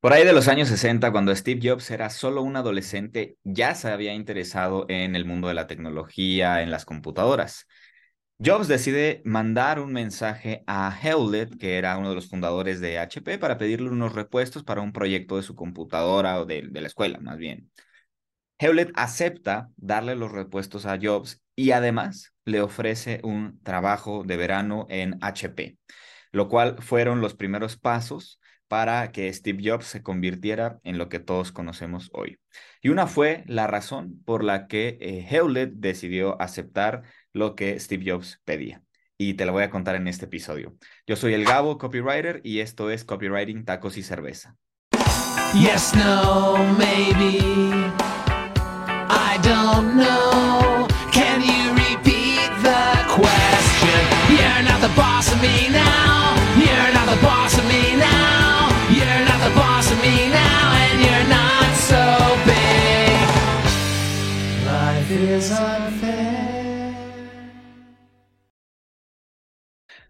Por ahí de los años 60, cuando Steve Jobs era solo un adolescente, ya se había interesado en el mundo de la tecnología, en las computadoras. Jobs decide mandar un mensaje a Hewlett, que era uno de los fundadores de HP, para pedirle unos repuestos para un proyecto de su computadora o de, la escuela, más bien. Hewlett acepta darle los repuestos a Jobs y además le ofrece un trabajo de verano en HP, lo cual fueron los primeros pasos para que Steve Jobs se convirtiera en lo que todos conocemos hoy. Y una fue la razón por la que eh, Hewlett decidió aceptar lo que Steve Jobs pedía. Y te lo voy a contar en este episodio. Yo soy el Gabo, copywriter, y esto es Copywriting Tacos y Cerveza. Yes, no, maybe. I don't know.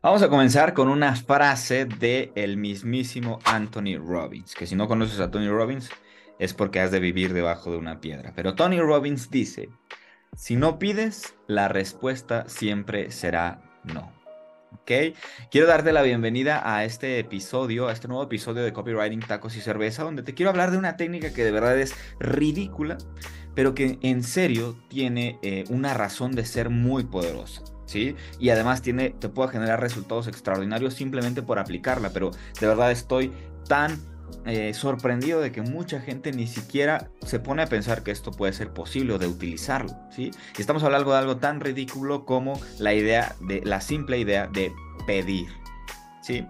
Vamos a comenzar con una frase de el mismísimo Anthony Robbins, que si no conoces a Tony Robbins es porque has de vivir debajo de una piedra. Pero Tony Robbins dice, si no pides, la respuesta siempre será no. ¿Ok? Quiero darte la bienvenida a este episodio, a este nuevo episodio de Copywriting Tacos y Cerveza, donde te quiero hablar de una técnica que de verdad es ridícula, pero que en serio tiene eh, una razón de ser muy poderosa. Y además tiene, te puede generar resultados extraordinarios simplemente por aplicarla, pero de verdad estoy tan eh, sorprendido de que mucha gente ni siquiera se pone a pensar que esto puede ser posible o de utilizarlo, ¿sí? Estamos hablando de algo tan ridículo como la idea de, la simple idea de pedir, ¿sí?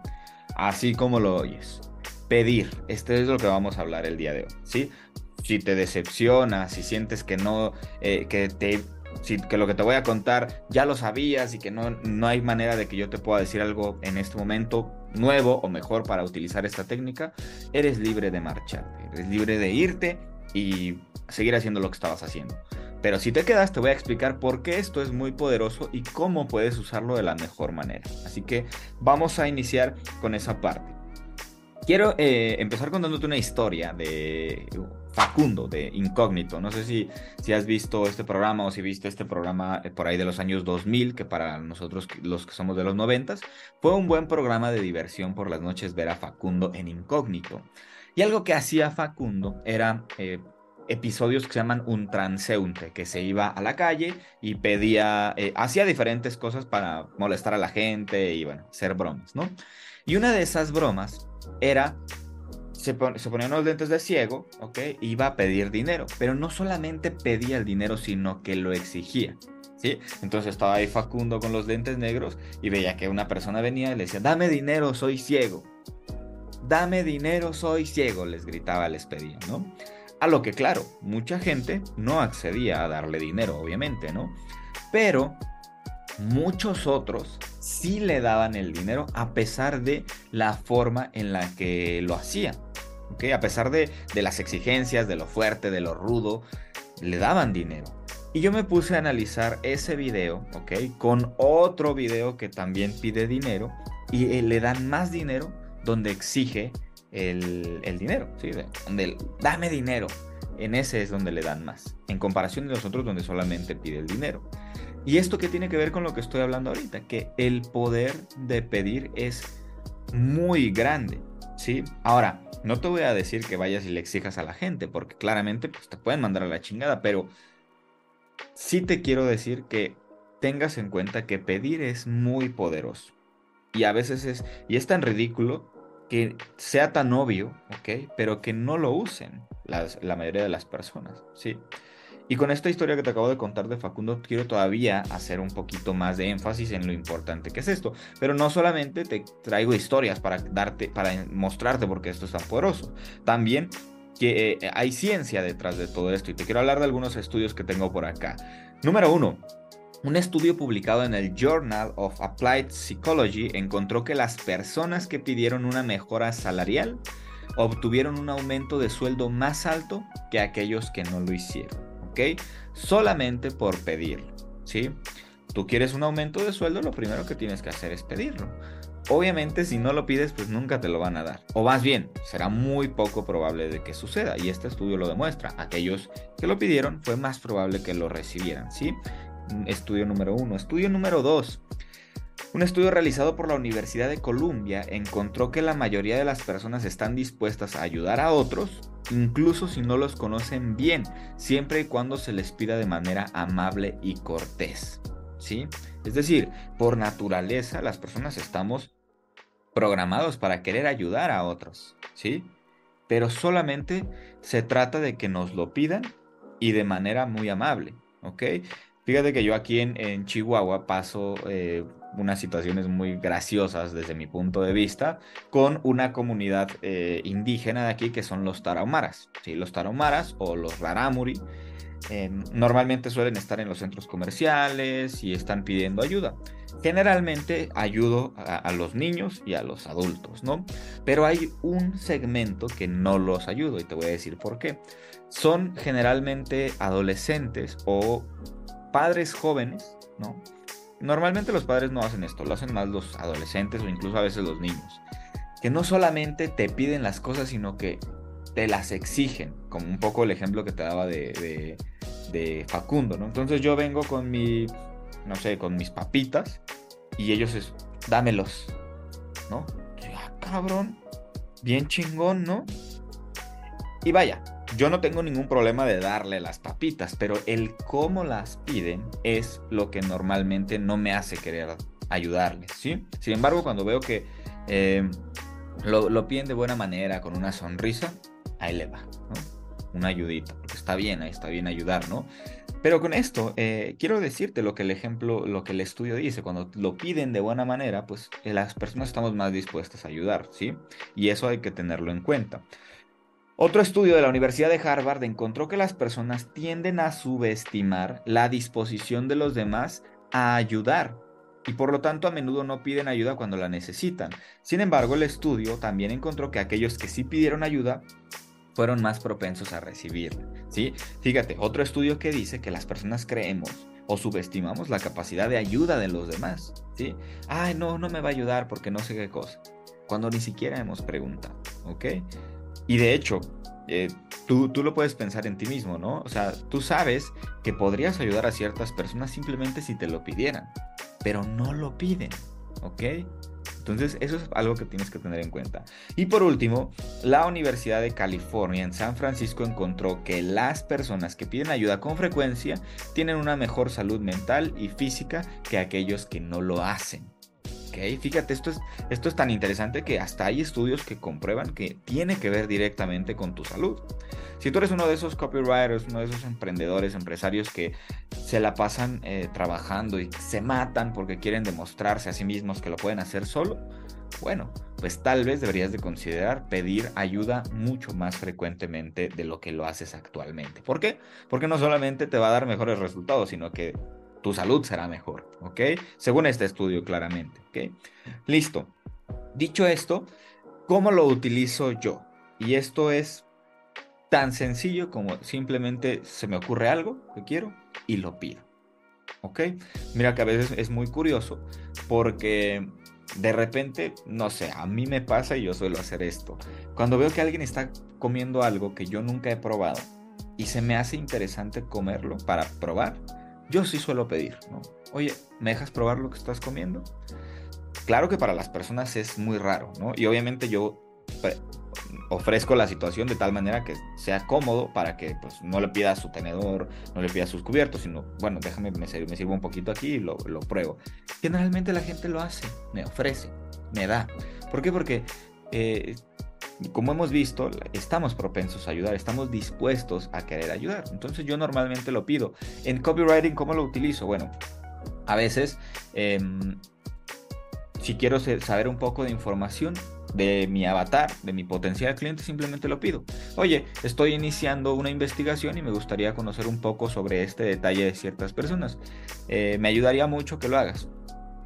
Así como lo oyes. Pedir, este es lo que vamos a hablar el día de hoy, ¿sí? si te decepciona, si sientes que no, eh, que te que lo que te voy a contar ya lo sabías y que no, no hay manera de que yo te pueda decir algo en este momento nuevo o mejor para utilizar esta técnica, eres libre de marcharte, eres libre de irte y seguir haciendo lo que estabas haciendo. Pero si te quedas, te voy a explicar por qué esto es muy poderoso y cómo puedes usarlo de la mejor manera. Así que vamos a iniciar con esa parte. Quiero eh, empezar contándote una historia de Facundo, de Incógnito. No sé si, si has visto este programa o si viste este programa eh, por ahí de los años 2000, que para nosotros los que somos de los 90, fue un buen programa de diversión por las noches ver a Facundo en Incógnito. Y algo que hacía Facundo era... Eh, episodios que se llaman un transeúnte, que se iba a la calle y pedía, hacía diferentes cosas para molestar a la gente y bueno, hacer bromas, ¿no? Y una de esas bromas era, se, se ponían los lentes de ciego, ¿ok? Iba a pedir dinero, pero no solamente pedía el dinero, sino que lo exigía. ¿Sí? Entonces estaba ahí Facundo con los lentes negros y veía que una persona venía y le decía, dame dinero, soy ciego. Dame dinero, soy ciego, les gritaba, les pedía, ¿no? A lo que claro, mucha gente no accedía a darle dinero, obviamente, ¿no? Pero muchos otros sí le daban el dinero a pesar de la forma en la que lo hacían. ¿Okay? A pesar de, de las exigencias, de lo fuerte, de lo rudo, le daban dinero. Y yo me puse a analizar ese video, ¿ok? Con otro video que también pide dinero y eh, le dan más dinero donde exige el, el dinero, ¿sí? Donde dame dinero. En ese es donde le dan más, en comparación de los otros donde solamente pide el dinero. Y esto que tiene que ver con lo que estoy hablando ahorita, que el poder de pedir es muy grande, ¿sí? Ahora, no te voy a decir que vayas y le exijas a la gente, porque claramente pues, te pueden mandar a la chingada, pero sí te quiero decir que tengas en cuenta que pedir es muy poderoso. Y a veces es, y es tan ridículo que sea tan obvio, ¿ok? Pero que no lo usen la mayoría de las personas, ¿sí? Y con esta historia que te acabo de contar de Facundo, quiero todavía hacer un poquito más de énfasis en lo importante que es esto. Pero no solamente te traigo historias para darte, para mostrarte por qué esto es tan poderoso. También que eh, hay ciencia detrás de todo esto. Y te quiero hablar de algunos estudios que tengo por acá. Número uno. Un estudio publicado en el Journal of Applied Psychology encontró que las personas que pidieron una mejora salarial obtuvieron un aumento de sueldo más alto que aquellos que no lo hicieron. Solamente por pedirlo, ¿sí? Tú quieres un aumento de sueldo, lo primero que tienes que hacer es pedirlo. Obviamente si no lo pides, pues nunca te lo van a dar. O más bien, será muy poco probable de que suceda. Y este estudio lo demuestra. Aquellos que lo pidieron fue más probable que lo recibieran. ¿sí? Estudio número uno. Estudio número dos. Un estudio realizado por la Universidad de Columbia encontró que la mayoría de las personas están dispuestas a ayudar a otros, incluso si no los conocen bien, siempre y cuando se les pida de manera amable y cortés. ¿Sí? Es decir, por naturaleza las personas estamos programados para querer ayudar a otros, ¿sí? Pero solamente se trata de que nos lo pidan y de manera muy amable, ¿ok? Fíjate que yo aquí en, Chihuahua paso eh, unas situaciones muy graciosas desde mi punto de vista con una comunidad eh, indígena de aquí que son los tarahumaras. ¿sí? Los tarahumaras o los raramuri eh, normalmente suelen estar en los centros comerciales y están pidiendo ayuda. Generalmente ayudo a, los niños y a los adultos, ¿no? Pero hay un segmento que no los ayudo y te voy a decir por qué. Son generalmente adolescentes o padres jóvenes, ¿no? Normalmente los padres no hacen esto, lo hacen más los adolescentes o incluso a veces los niños. Que no solamente te piden las cosas, sino que te las exigen, como un poco el ejemplo que te daba de, Facundo, ¿no? Entonces yo vengo con mi, no sé, con mis papitas y ellos es, dámelos, ¿no? Ah, cabrón, bien chingón, ¿no? Y vaya, yo no tengo ningún problema de darle las papitas, pero el cómo las piden es lo que normalmente no me hace querer ayudarles, ¿sí? Sin embargo, cuando veo que eh, lo, piden de buena manera, con una sonrisa, ahí le va, ¿no? Una ayudita, porque está bien, ahí está bien ayudar, ¿no? Pero con esto, eh, quiero decirte lo que el ejemplo, lo que el estudio dice, cuando lo piden de buena manera, pues eh, las personas estamos más dispuestas a ayudar, ¿sí? Y eso hay que tenerlo en cuenta. Otro estudio de la Universidad de Harvard encontró que las personas tienden a subestimar la disposición de los demás a ayudar y por lo tanto a menudo no piden ayuda cuando la necesitan. Sin embargo, el estudio también encontró que aquellos que sí pidieron ayuda fueron más propensos a recibirla. ¿sí? Fíjate, otro estudio que dice que las personas creemos o subestimamos la capacidad de ayuda de los demás. ¿sí? Ay, no, no me va a ayudar porque no sé qué cosa. Cuando ni siquiera hemos preguntado. ¿Ok? Y de hecho, eh, tú, tú lo puedes pensar en ti mismo, ¿no? O sea, tú sabes que podrías ayudar a ciertas personas simplemente si te lo pidieran, pero no lo piden, ¿ok? Entonces, eso es algo que tienes que tener en cuenta. Y por último, la Universidad de California en San Francisco encontró que las personas que piden ayuda con frecuencia tienen una mejor salud mental y física que aquellos que no lo hacen. Fíjate, esto es, esto es tan interesante que hasta hay estudios que comprueban que tiene que ver directamente con tu salud. Si tú eres uno de esos copywriters, uno de esos emprendedores, empresarios que se la pasan eh, trabajando y se matan porque quieren demostrarse a sí mismos que lo pueden hacer solo, bueno, pues tal vez deberías de considerar pedir ayuda mucho más frecuentemente de lo que lo haces actualmente. ¿Por qué? Porque no solamente te va a dar mejores resultados, sino que tu salud será mejor, ¿ok? Según este estudio claramente, ¿ok? Listo. Dicho esto, ¿cómo lo utilizo yo? Y esto es tan sencillo como simplemente se me ocurre algo que quiero y lo pido, ¿ok? Mira que a veces es muy curioso porque de repente, no sé, a mí me pasa y yo suelo hacer esto. Cuando veo que alguien está comiendo algo que yo nunca he probado y se me hace interesante comerlo para probar, yo sí suelo pedir, ¿no? Oye, ¿me dejas probar lo que estás comiendo? Claro que para las personas es muy raro, ¿no? Y obviamente yo ofrezco la situación de tal manera que sea cómodo para que pues, no le pida su tenedor, no le pida sus cubiertos, sino, bueno, déjame, me, sirvo un poquito aquí y lo, lo pruebo. Generalmente la gente lo hace, me ofrece, me da. ¿Por qué? Porque eh, como hemos visto, estamos propensos a ayudar, estamos dispuestos a querer ayudar. Entonces yo normalmente lo pido. En copywriting, ¿cómo lo utilizo? Bueno, a veces, em, si quiero saber un poco de información de mi avatar, de mi potencial cliente, simplemente lo pido. Oye, estoy iniciando una investigación y me gustaría conocer un poco sobre este detalle de ciertas personas. Eh, me ayudaría mucho que lo hagas.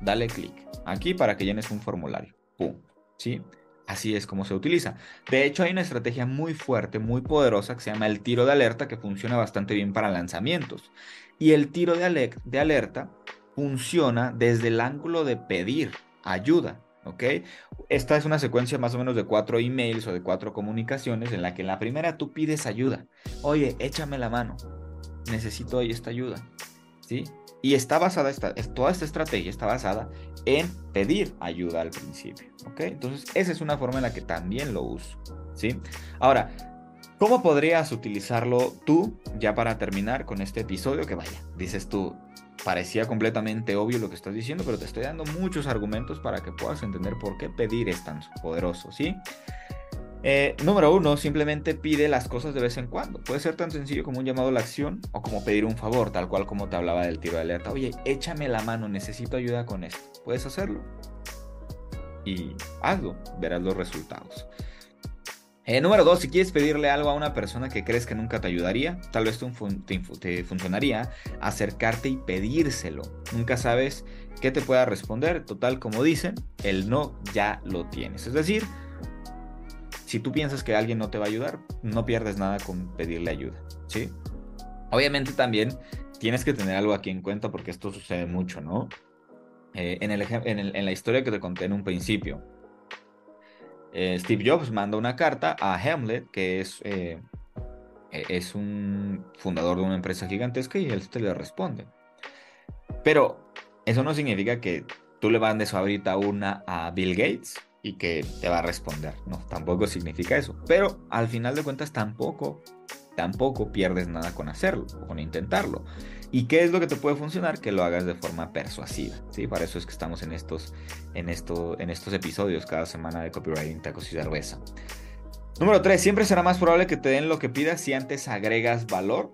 Dale clic aquí para que llenes un formulario. ¡Pum! ¿Sí? Así es como se utiliza. De hecho, hay una estrategia muy fuerte, muy poderosa que se llama el tiro de alerta, que funciona bastante bien para lanzamientos. Y el tiro de, alerta funciona desde el ángulo de pedir ayuda. Esta es una secuencia más o menos de cuatro emails o de cuatro comunicaciones en la que en la primera tú pides ayuda. Oye, échame la mano. Necesito esta ayuda. Y está basada, esta, toda esta estrategia está basada en pedir ayuda al principio, ¿ok? Entonces, esa es una forma en la que también lo uso, ¿sí? Ahora, ¿cómo podrías utilizarlo tú ya para terminar con este episodio? Que vaya, dices tú, parecía completamente obvio lo que estás diciendo, pero te estoy dando muchos argumentos para que puedas entender por qué pedir es tan poderoso, ¿sí? Eh, número uno, simplemente pide las cosas de vez en cuando. Puede ser tan sencillo como un llamado a la acción o como pedir un favor, tal cual como te hablaba del tiro de alerta. Oye, échame la mano, necesito ayuda con esto. Puedes hacerlo. Y hazlo, verás los resultados. Eh, número dos, si quieres pedirle algo a una persona que crees que nunca te ayudaría, tal vez te, funcionaría acercarte y pedírselo. Nunca sabes qué te pueda responder. Total, como dicen, el no ya lo tienes. Es decir, si tú piensas que alguien no te va a ayudar, no pierdes nada con pedirle ayuda. ¿sí? Obviamente también tienes que tener algo aquí en cuenta porque esto sucede mucho, ¿no? Eh, en, la historia que te conté en un principio eh, Steve Jobs manda una carta a Hamlet, que es, eh, e-, es un fundador de una empresa gigantesca, y él te le responde. Pero eso no significa que tú le mandes ahorita una a Bill Gates y que te va a responder. No, tampoco significa eso. Pero al final de cuentas tampoco, tampoco pierdes nada con hacerlo con intentarlo. ¿Y qué es lo que te puede funcionar? Que lo hagas de forma persuasiva, ¿sí? Para eso es que estamos en estos, en esto, en estos episodios cada semana de Copywriting Tacos y Cerveza. Número 3. Siempre será más probable que te den lo que pidas si antes agregas valor,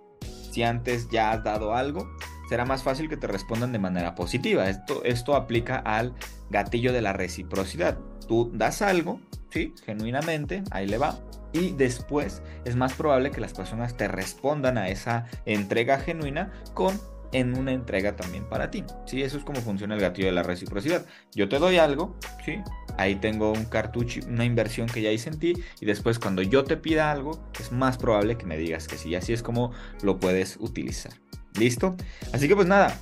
si antes ya has dado algo. Será más fácil que te respondan de manera positiva. Esto, esto aplica al gatillo de la reciprocidad. Tú das algo, ¿sí? Genuinamente, ahí le va y después es más probable que las personas te respondan a esa entrega genuina con en una entrega también para ti. Sí, eso es como funciona el gatillo de la reciprocidad. Yo te doy algo, ¿sí? Ahí tengo un cartucho, una inversión que ya hice en ti y después cuando yo te pida algo, es más probable que me digas que sí. Así es como lo puedes utilizar. ¿Listo? Así que pues nada,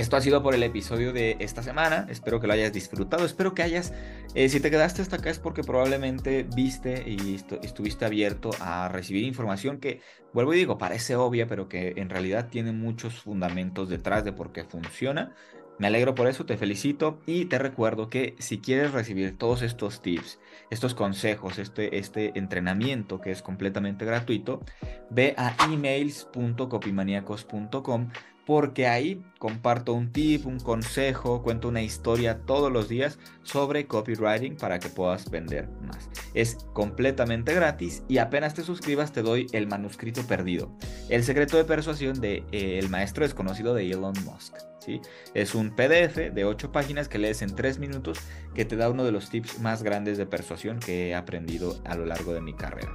esto ha sido por el episodio de esta semana. Espero que lo hayas disfrutado. Espero que hayas, eh, si te quedaste hasta acá es porque probablemente viste y estuviste abierto a recibir información que, vuelvo y digo, parece obvia, pero que en realidad tiene muchos fundamentos detrás de por qué funciona. Me alegro por eso, te felicito y te recuerdo que si quieres recibir todos estos tips, estos consejos, este, este entrenamiento que es completamente gratuito, ve a emails.copimaniacos.com porque ahí comparto un tip, un consejo, cuento una historia todos los días sobre copywriting para que puedas vender más. Es completamente gratis y apenas te suscribas te doy el manuscrito perdido, el secreto de persuasión de eh, el maestro desconocido de Elon Musk. ¿sí? Es un PDF de 8 páginas que lees en 3 minutos que te da uno de los tips más grandes de persuasión que he aprendido a lo largo de mi carrera.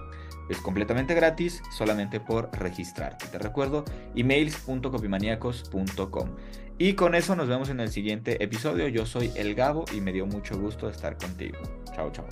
Es completamente gratis, solamente por registrarte. Te recuerdo, emails.copimaniacos.com. Y con eso nos vemos en el siguiente episodio. Yo soy El Gabo y me dio mucho gusto estar contigo. Chao, chao.